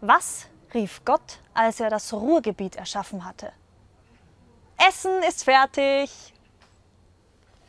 Was rief Gott, als er das Ruhrgebiet erschaffen hatte? Essen ist fertig!